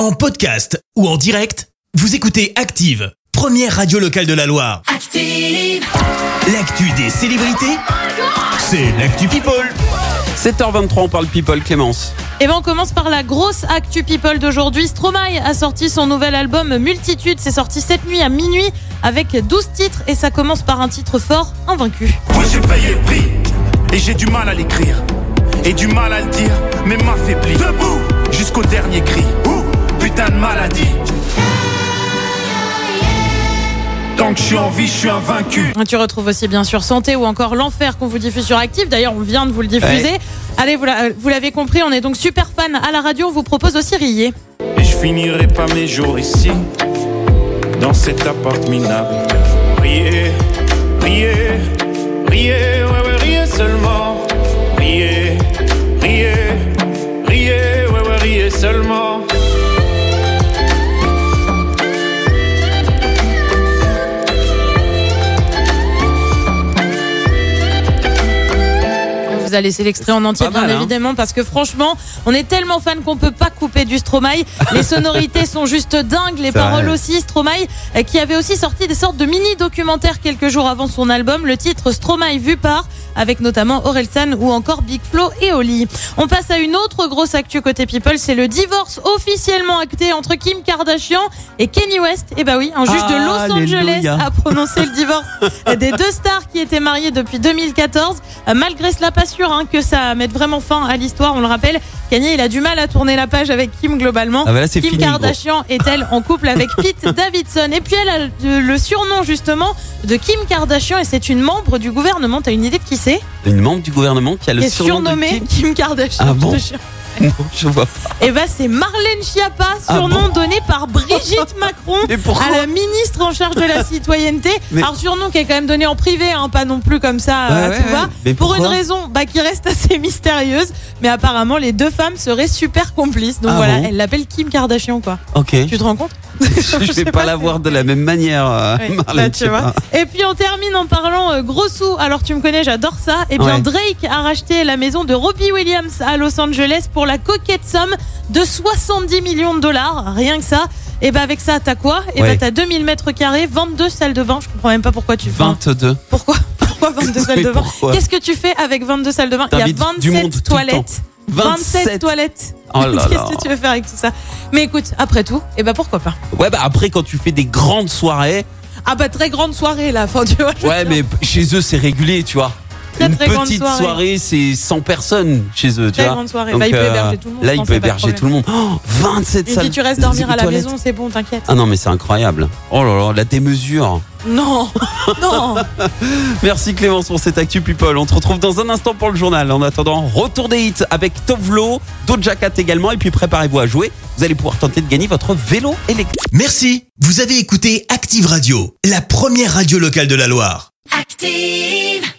En podcast ou en direct, vous écoutez Active, première radio locale de la Loire. Active. L'actu des célébrités, c'est l'actu People. 7h23, on parle people, Clémence. Et ben on commence par la grosse actu people d'aujourd'hui. Stromae a sorti son nouvel album Multitude. C'est sorti cette nuit à minuit avec 12 titres et ça commence par un titre fort, Invaincu. Moi j'ai payé le prix et j'ai du mal à l'écrire et du mal à le dire, mais m'affaiblit. Debout jusqu'au dernier cri. Ouh, putain de maladie. Tant que je suis en vie, je suis invaincu. Tu retrouves aussi bien sûr Santé ou encore L'Enfer qu'on vous diffuse sur Active. D'ailleurs, on vient de vous le diffuser. Allez, vous vous l'avez compris, on est donc super fan à la radio. On vous propose aussi Rier. Et je finirai pas mes jours ici, dans cet appart minable. Riez, riez, riez, ouais, ouais, riez seulement. Riez, riez, riez, ouais, ouais, riez seulement. Vous a laissé l'extrait en entier, bien mal, hein. évidemment, parce que franchement, on est tellement fan qu'on peut pas couper du Stromae. Les sonorités sont juste dingues, les paroles vrai. aussi. Stromae, euh, qui avait aussi sorti des sortes de mini-documentaires quelques jours avant son album, le titre Stromae vu par, avec notamment Orelsan ou encore Big Flo et Oli. On passe à une autre grosse actu côté People, c'est le divorce officiellement acté entre Kim Kardashian et Kenny West. Et bah oui, un juge de Los Angeles Alléluia. a prononcé le divorce des deux stars qui étaient mariées depuis 2014. Euh, Malgré cela, pas sûr hein, que ça mette vraiment fin à l'histoire. On le rappelle, Kanye, il a du mal à tourner la page avec Kim globalement. Ah bah là, Kim fini, Kardashian est-elle en couple avec Pete Davidson Et puis elle a le, surnom justement de Kim Kardashian et c'est une membre du gouvernement. T'as une idée de qui c'est Une membre du gouvernement qui a le Qui est surnom de surnommée Kim Kardashian. Ah bon. Non, je vois pas. Et bah c'est Marlène Schiappa, Ah surnom bon donné par Brigitte Macron à la ministre en charge de la citoyenneté. Mais- Alors surnom qui est quand même donné en privé, hein, pas non plus comme ça Ouais, à ouais, tout ouais. va. Mais Pour une raison bah, qui reste assez mystérieuse, mais apparemment les deux femmes seraient super complices. Donc Ah voilà, bon elle l'appelle Kim Kardashian quoi. Ok. Tu te rends compte? Je vais pas pas, la c'est- voir de la même manière, euh, Marlène, bah, tu vois. Et puis on termine en parlant euh, gros sous. Alors tu me connais, j'adore ça. Et bien Ouais. Drake a racheté la maison de Robbie Williams à Los Angeles pour la coquette somme de 70 millions de dollars. Rien que ça. Et bah avec ça, t'as quoi? Et bah Ouais. t'as 2000 mètres carrés, 22 salles de bain. Je comprends même pas pourquoi tu fais. 22. Pourquoi? Pourquoi 22 salles de bain? Qu'est-ce que tu fais avec 22 salles de bain? Il y a T'invites du monde 27 tout le temps. toilettes. 27 27. toilettes. Oh Qu'est-ce que tu veux faire avec tout ça? Mais écoute, après tout, et bah pourquoi pas? Ouais, bah après, quand tu fais des grandes soirées, Ah bah très grande soirée là, je veux ouais, mais chez eux, c'est régulier, tu vois. Très, Une très grande petite soirée. soirée, c'est 100 personnes chez eux, tu Très vois. grande soirée. Donc, Bah, il peut euh, héberger tout le monde. Là, il peut héberger tout le. Oh, 27 Il salles. dit tu restes dormir à la toilettes. maison, c'est bon, t'inquiète. Ah non, mais c'est incroyable. Oh là là, la démesure. Non, non. Merci Clémence pour cette Actu People. On te retrouve dans un instant pour le journal. En attendant, retour des hits avec Tovlo, Doja Cat également. Et puis préparez-vous à jouer. Vous allez pouvoir tenter de gagner votre vélo électrique. Merci, vous avez écouté Active Radio, la première radio locale de la Loire. Active.